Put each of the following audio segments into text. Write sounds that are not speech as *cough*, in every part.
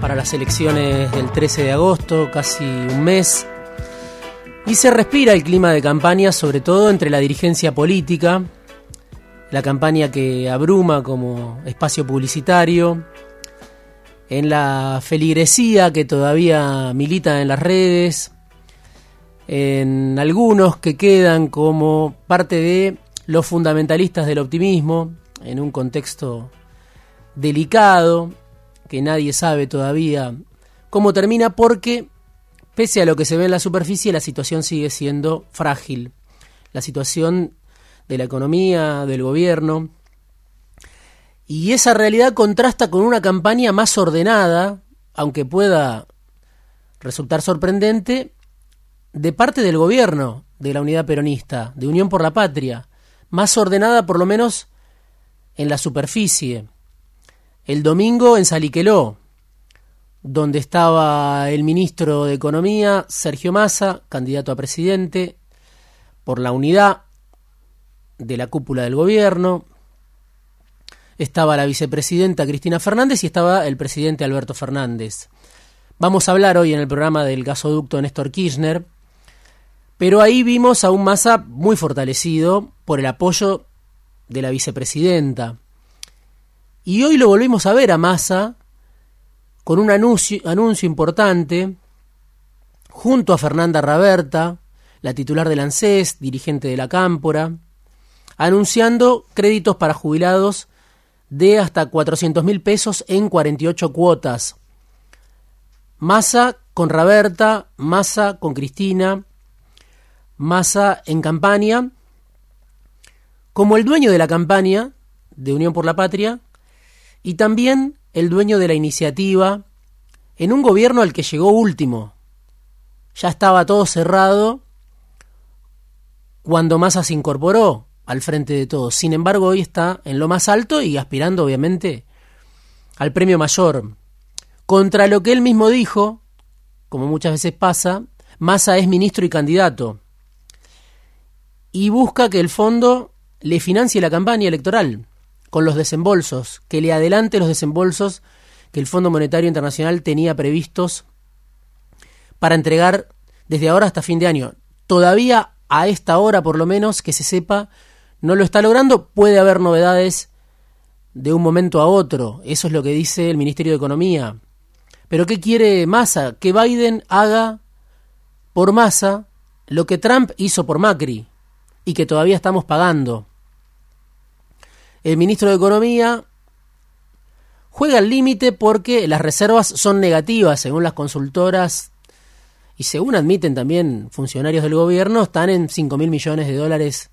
para las elecciones del 13 de agosto, casi un mes. Y se respira el clima de campaña, sobre todo entre la dirigencia política, la campaña que abruma como espacio publicitario, en la feligresía que todavía milita en las redes, en algunos que quedan como parte de los fundamentalistas del optimismo, en un contexto delicado, que nadie sabe todavía cómo termina, porque pese a lo que se ve en la superficie, la situación sigue siendo frágil. La situación de la economía, del gobierno. Y esa realidad contrasta con una campaña más ordenada, aunque pueda resultar sorprendente, de parte del gobierno de la unidad peronista, de Unión por la Patria, más ordenada por lo menos en la superficie. El domingo en Saliqueló, donde estaba el ministro de Economía, Sergio Massa, candidato a presidente, por la unidad de la cúpula del gobierno, estaba la vicepresidenta Cristina Fernández y estaba el presidente Alberto Fernández. Vamos a hablar hoy en el programa del gasoducto Néstor Kirchner, pero ahí vimos a un Massa muy fortalecido por el apoyo de la vicepresidenta. Y hoy lo volvimos a ver a Massa con un anuncio, anuncio importante junto a Fernanda Raberta, la titular del ANSES, dirigente de la Cámpora, anunciando créditos para jubilados de hasta 400 mil pesos en 48 cuotas. Massa con Raberta, Massa con Cristina, Massa en campaña como el dueño de la campaña de Unión por la Patria y también el dueño de la iniciativa en un gobierno al que llegó último. Ya estaba todo cerrado cuando Massa se incorporó al frente de todos. Sin embargo, hoy está en lo más alto y aspirando, obviamente, al premio mayor. Contra lo que él mismo dijo, como muchas veces pasa, Massa es ministro y candidato. Y busca que el fondo le financie la campaña electoral con los desembolsos, que le adelante los desembolsos que el Fondo Monetario Internacional tenía previstos para entregar desde ahora hasta fin de año. Todavía a esta hora, por lo menos, que se sepa, no lo está logrando. Puede haber novedades de un momento a otro. Eso es lo que dice el Ministerio de Economía. Pero ¿qué quiere Massa? Que Biden haga por Massa lo que Trump hizo por Macri y que todavía estamos pagando. El ministro de Economía juega al límite porque las reservas son negativas, según las consultoras y según admiten también funcionarios del gobierno, están en 5 mil millones de dólares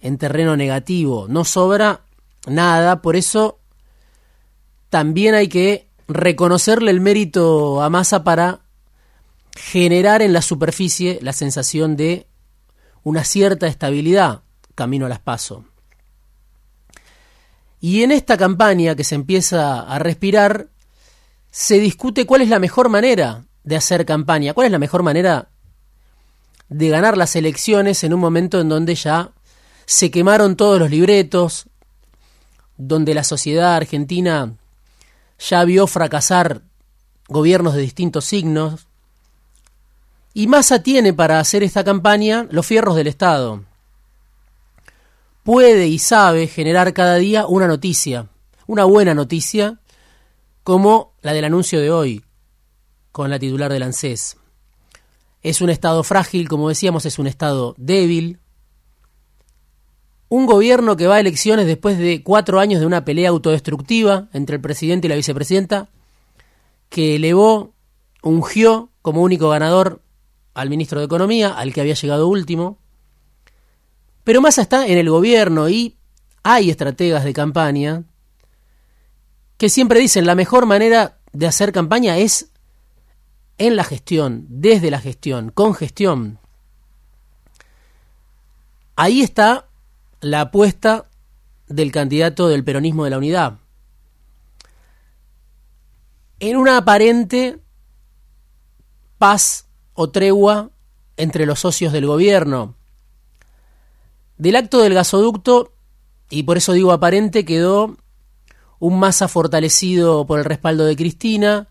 en terreno negativo. No sobra nada, por eso también hay que reconocerle el mérito a Massa para generar en la superficie la sensación de una cierta estabilidad camino a las pasos. Y en esta campaña que se empieza a respirar, se discute cuál es la mejor manera de hacer campaña, cuál es la mejor manera de ganar las elecciones en un momento en donde ya se quemaron todos los libretos, donde la sociedad argentina ya vio fracasar gobiernos de distintos signos, y Massa tiene para hacer esta campaña los fierros del Estado. Puede y sabe generar cada día una noticia, una buena noticia, como la del anuncio de hoy, con la titular del ANSES. Es un Estado frágil, como decíamos, es un Estado débil. Un gobierno que va a elecciones después de cuatro años de una pelea autodestructiva entre el presidente y la vicepresidenta, que elevó, ungió como único ganador al ministro de Economía, al que había llegado último. Pero Massa está en el gobierno y hay estrategas de campaña que siempre dicen la mejor manera de hacer campaña es en la gestión, desde la gestión, con gestión. Ahí está la apuesta del candidato del peronismo de la unidad. En una aparente paz o tregua entre los socios del gobierno. Del acto del gasoducto, y por eso digo aparente, quedó un Massa fortalecido por el respaldo de Cristina,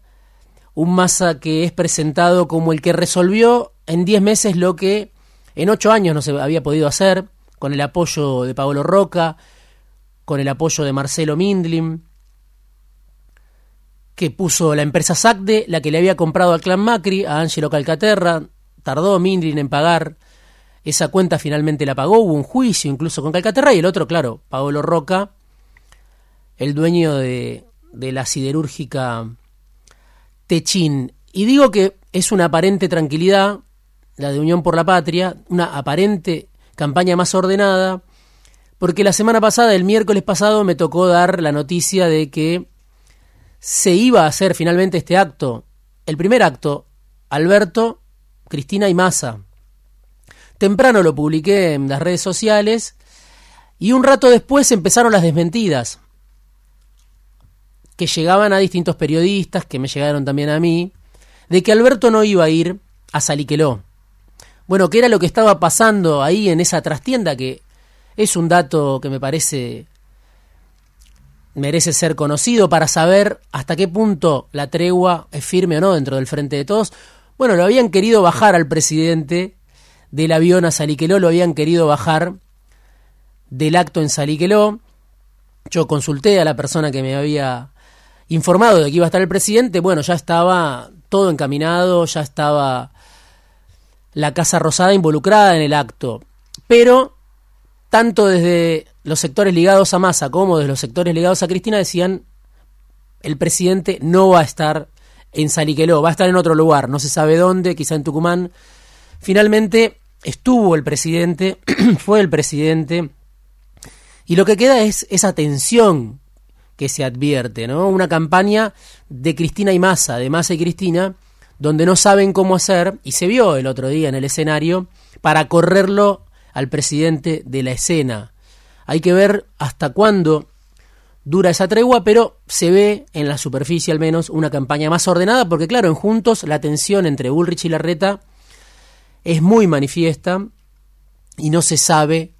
un Massa que es presentado como el que resolvió en 10 meses lo que en 8 años no se había podido hacer, con el apoyo de Paolo Roca, con el apoyo de Marcelo Mindlin, que puso la empresa SACDE, la que le había comprado al clan Macri, a Angelo Calcaterra, tardó Mindlin en pagar, esa cuenta finalmente la pagó, hubo un juicio incluso con Calcaterra, y el otro, claro, Paolo Roca, el dueño de, de la siderúrgica Techín. Y digo que es una aparente tranquilidad, la de Unión por la Patria, una aparente campaña más ordenada, porque la semana pasada, el miércoles pasado, me tocó dar la noticia de que se iba a hacer finalmente este acto, el primer acto, Alberto, Cristina y Massa. Temprano lo publiqué en las redes sociales y un rato después empezaron las desmentidas que llegaban a distintos periodistas, que me llegaron también a mí, de que Alberto no iba a ir a Saliqueló. Bueno, ¿qué era lo que estaba pasando ahí en esa trastienda? Que es un dato que me parece merece ser conocido para saber hasta qué punto la tregua es firme o no dentro del frente de todos. Bueno, lo habían querido bajar al presidente del avión a Saliqueló, lo habían querido bajar del acto en Saliqueló. Yo consulté a la persona que me había informado de que iba a estar el presidente, bueno, ya estaba todo encaminado, ya estaba la Casa Rosada involucrada en el acto. Pero tanto desde los sectores ligados a Massa como desde los sectores ligados a Cristina decían el presidente no va a estar en Saliqueló, va a estar en otro lugar, no se sabe dónde, quizá en Tucumán. Finalmente estuvo el presidente, *clears throat* fue el presidente, y lo que queda es esa tensión que se advierte, ¿no? Una campaña de Cristina y Massa, de Massa y Cristina, donde no saben cómo hacer, y se vio el otro día en el escenario, para correrlo al presidente de la escena. Hay que ver hasta cuándo dura esa tregua, pero se ve en la superficie al menos una campaña más ordenada, porque claro, en Juntos la tensión entre Bullrich y Larreta es muy manifiesta y no se sabe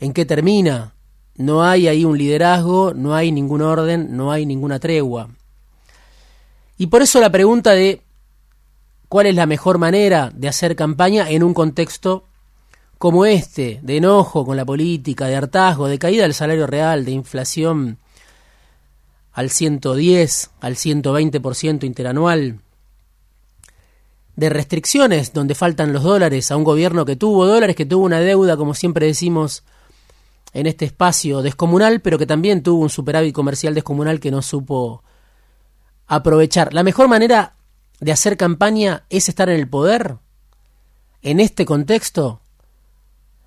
en qué termina. No hay ahí un liderazgo, no hay ningún orden, no hay ninguna tregua. Y por eso la pregunta de cuál es la mejor manera de hacer campaña en un contexto como este, de enojo con la política, de hartazgo, de caída del salario real, de inflación al 110, al 120% interanual, de restricciones donde faltan los dólares a un gobierno que tuvo dólares, que tuvo una deuda, como siempre decimos, en este espacio descomunal, pero que también tuvo un superávit comercial descomunal que no supo aprovechar. La mejor manera de hacer campaña es estar en el poder. En este contexto,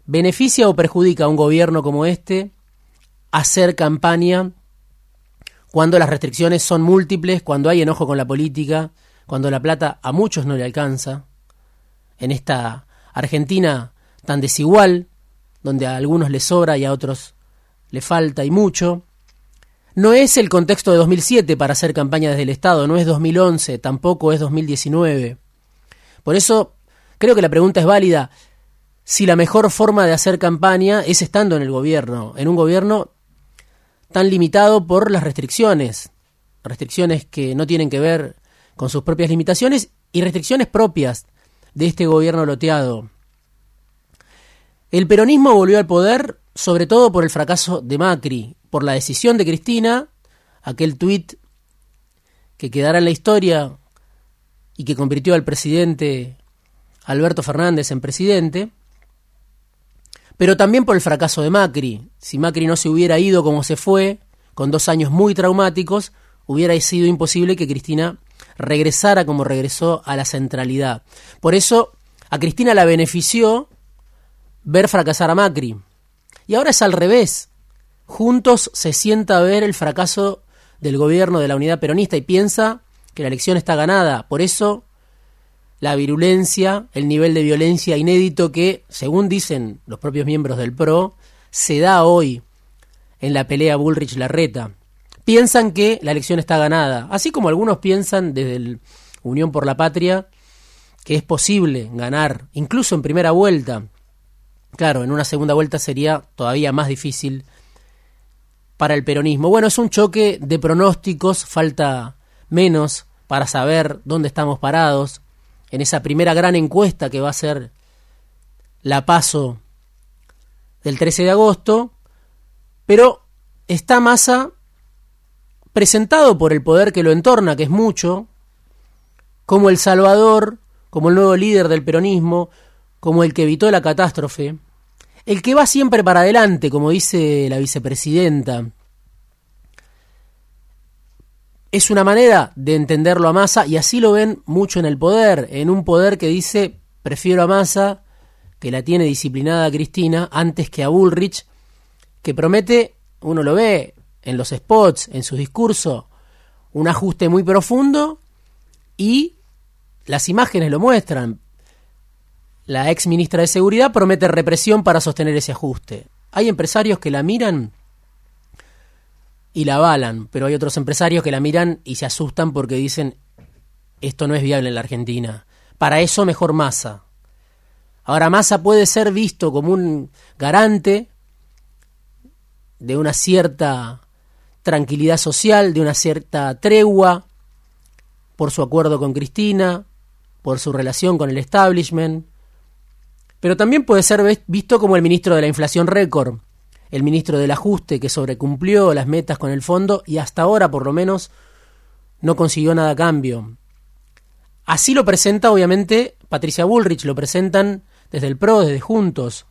¿beneficia o perjudica a un gobierno como este hacer campaña cuando las restricciones son múltiples, cuando hay enojo con la política, cuando la plata a muchos no le alcanza? En esta Argentina tan desigual, donde a algunos les sobra y a otros le falta y mucho. No es el contexto de 2007 para hacer campaña desde el Estado, no es 2011, tampoco es 2019. Por eso creo que la pregunta es válida si la mejor forma de hacer campaña es estando en el gobierno, en un gobierno tan limitado por las restricciones, restricciones que no tienen que ver con sus propias limitaciones y restricciones propias de este gobierno loteado. El peronismo volvió al poder sobre todo por el fracaso de Macri, por la decisión de Cristina, aquel tuit que quedará en la historia y que convirtió al presidente Alberto Fernández en presidente, pero también por el fracaso de Macri. Si Macri no se hubiera ido como se fue, con dos años muy traumáticos, hubiera sido imposible que Cristina regresara como regresó a la centralidad. Por eso a Cristina la benefició ver fracasar a Macri. Y ahora es al revés. Juntos se sienta a ver el fracaso del gobierno de la unidad peronista y piensa que la elección está ganada. Por eso la virulencia, el nivel de violencia inédito que, según dicen los propios miembros del PRO, se da hoy en la pelea Bullrich-Larreta. Piensan que la elección está ganada, así como algunos piensan desde el Unión por la Patria que es posible ganar, incluso en primera vuelta. Claro, en una segunda vuelta sería todavía más difícil para el peronismo. Bueno, es un choque de pronósticos, falta menos para saber dónde estamos parados en esa primera gran encuesta que va a ser la paso del 13 de agosto, pero está Massa presentado por el poder que lo entorna, que es mucho, como el salvador, como el nuevo líder del peronismo, como el que evitó la catástrofe, el que va siempre para adelante, como dice la vicepresidenta. Es una manera de entenderlo a Massa y así lo ven mucho en el poder, en un poder que dice prefiero a Massa, que la tiene disciplinada Cristina, antes que a Bullrich, que promete, uno lo ve en los spots, en su discurso, un ajuste muy profundo y las imágenes lo muestran. La ex ministra de Seguridad promete represión para sostener ese ajuste. Hay empresarios que la miran y la avalan, pero hay otros empresarios que la miran y se asustan porque dicen esto no es viable en la Argentina. Para eso mejor masa. Ahora Massa puede ser visto como un garante de una cierta tranquilidad social, de una cierta tregua por su acuerdo con Cristina, por su relación con el establishment, pero también puede ser visto como el ministro de la inflación récord, el ministro del ajuste que sobrecumplió las metas con el fondo y hasta ahora por lo menos no consiguió nada a cambio. Así lo presenta obviamente Patricia Bullrich, lo presentan desde el PRO, desde Juntos.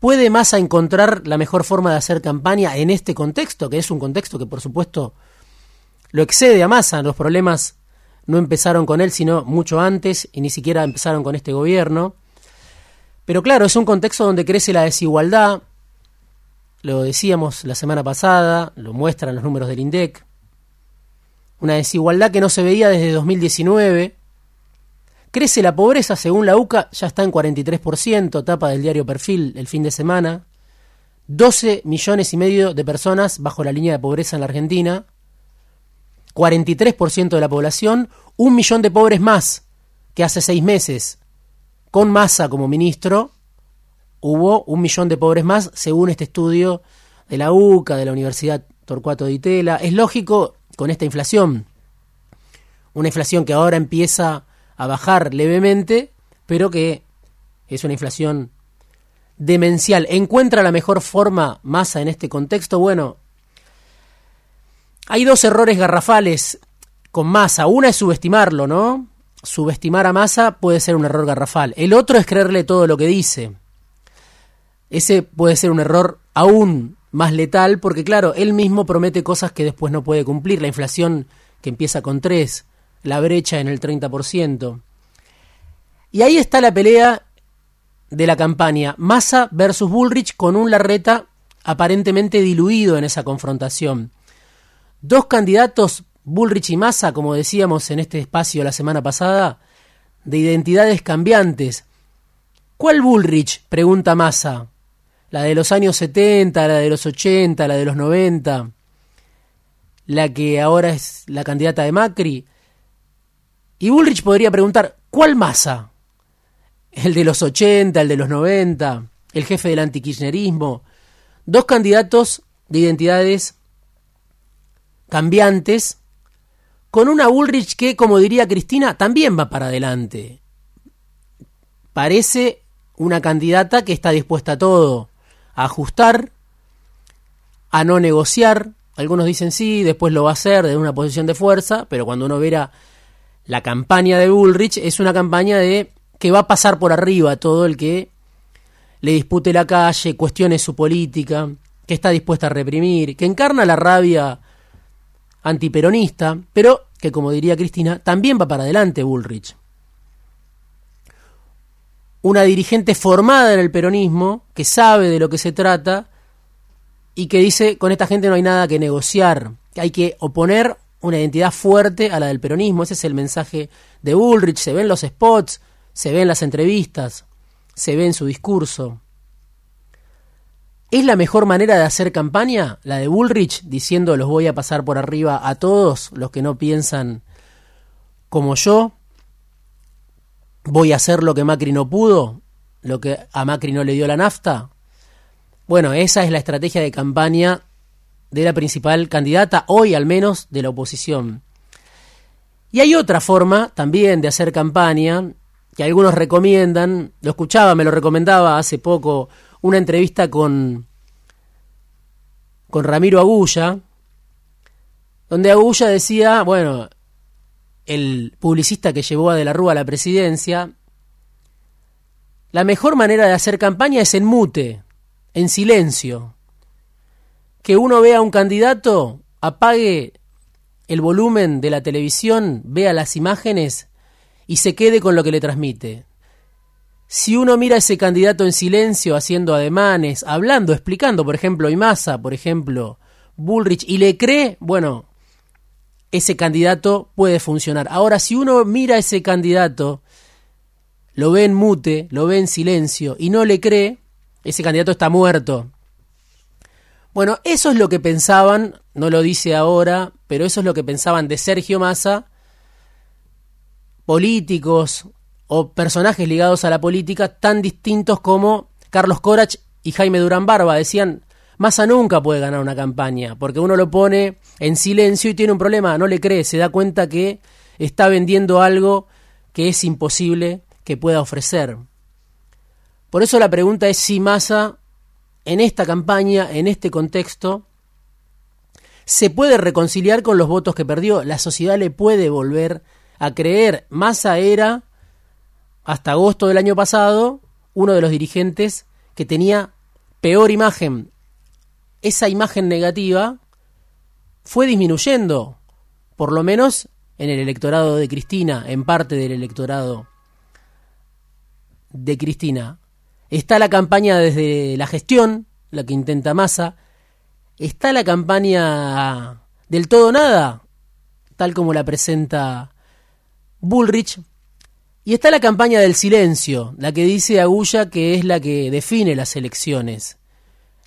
¿Puede Massa encontrar la mejor forma de hacer campaña en este contexto, que es un contexto que por supuesto lo excede a Massa, los problemas no empezaron con él, sino mucho antes, y ni siquiera empezaron con este gobierno. Pero claro, es un contexto donde crece la desigualdad, lo decíamos la semana pasada, lo muestran los números del INDEC, una desigualdad que no se veía desde 2019. Crece la pobreza, según la UCA, ya está en 43%, tapa del diario Perfil el fin de semana. 12 millones y medio de personas bajo la línea de pobreza en la Argentina. 43% de la población, un millón de pobres más que hace seis meses. Con Massa como ministro, hubo un millón de pobres más, según este estudio de la UCA, de la Universidad Torcuato de Itela. Es lógico con esta inflación. Una inflación que ahora empieza a bajar levemente, pero que es una inflación demencial. ¿Encuentra la mejor forma Massa en este contexto? Bueno, hay dos errores garrafales con Massa. Una es subestimarlo, ¿no? Subestimar a Massa puede ser un error garrafal. El otro es creerle todo lo que dice. Ese puede ser un error aún más letal porque, claro, él mismo promete cosas que después no puede cumplir. La inflación que empieza con 3, la brecha en el 30%. Y ahí está la pelea de la campaña. Massa versus Bullrich con un Larreta aparentemente diluido en esa confrontación. Dos candidatos, Bullrich y Massa, como decíamos en este espacio la semana pasada, de identidades cambiantes. ¿Cuál Bullrich? pregunta Massa. ¿La de los años 70, la de los 80, la de los 90? ¿La que ahora es la candidata de Macri? Y Bullrich podría preguntar, ¿cuál Massa? ¿El de los 80, el de los 90, el jefe del antikirchnerismo? Dos candidatos de identidades cambiantes, con una Bullrich que, como diría Cristina, también va para adelante. Parece una candidata que está dispuesta a todo, a ajustar, a no negociar. Algunos dicen sí, después lo va a hacer desde una posición de fuerza, pero cuando uno verá la campaña de Bullrich, es una campaña de que va a pasar por arriba todo el que le dispute la calle, cuestione su política, que está dispuesta a reprimir, que encarna la rabia antiperonista, pero que, como diría Cristina, también va para adelante Bullrich. Una dirigente formada en el peronismo, que sabe de lo que se trata y que dice, con esta gente no hay nada que negociar, que hay que oponer una identidad fuerte a la del peronismo. Ese es el mensaje de Ulrich. Se ven los spots, se ven las entrevistas, se ve en su discurso. ¿Es la mejor manera de hacer campaña? La de Bullrich diciendo los voy a pasar por arriba a todos los que no piensan como yo. Voy a hacer lo que Macri no pudo, lo que a Macri no le dio la nafta. Bueno, esa es la estrategia de campaña de la principal candidata, hoy al menos, de la oposición. Y hay otra forma también de hacer campaña que algunos recomiendan, lo escuchaba, me lo recomendaba hace poco una entrevista con, con Ramiro Agulla, donde Agulla decía, bueno, el publicista que llevó a De la Rúa a la presidencia, la mejor manera de hacer campaña es en mute, en silencio. Que uno vea a un candidato, apague el volumen de la televisión, vea las imágenes y se quede con lo que le transmite. Si uno mira a ese candidato en silencio, haciendo ademanes, hablando, explicando, por ejemplo, Imasa, por ejemplo, Bullrich, y le cree, bueno, ese candidato puede funcionar. Ahora, si uno mira a ese candidato, lo ve en mute, lo ve en silencio y no le cree, ese candidato está muerto. Bueno, eso es lo que pensaban, no lo dice ahora, pero eso es lo que pensaban de Sergio Massa, políticos, o personajes ligados a la política tan distintos como Carlos Corach y Jaime Durán Barba. Decían, Massa nunca puede ganar una campaña, porque uno lo pone en silencio y tiene un problema, no le cree, se da cuenta que está vendiendo algo que es imposible que pueda ofrecer. Por eso la pregunta es si Massa, en esta campaña, en este contexto, se puede reconciliar con los votos que perdió. La sociedad le puede volver a creer. Massa era hasta agosto del año pasado, uno de los dirigentes que tenía peor imagen. Esa imagen negativa fue disminuyendo, por lo menos en el electorado de Cristina, en parte del electorado de Cristina. Está la campaña desde la gestión, la que intenta Massa. Está la campaña del todo nada, tal como la presenta Bullrich, y está la campaña del silencio, la que dice Agulla que es la que define las elecciones.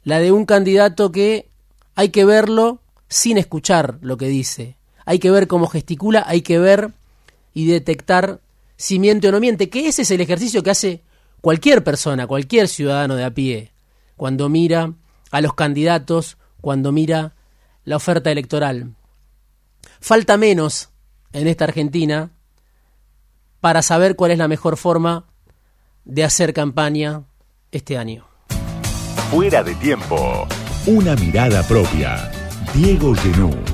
La de un candidato que hay que verlo sin escuchar lo que dice. Hay que ver cómo gesticula, hay que ver y detectar si miente o no miente, que ese es el ejercicio que hace cualquier persona, cualquier ciudadano de a pie, cuando mira a los candidatos, cuando mira la oferta electoral. Falta menos en esta Argentina para saber cuál es la mejor forma de hacer campaña este año. Fuera de tiempo. Una mirada propia. Diego Genú.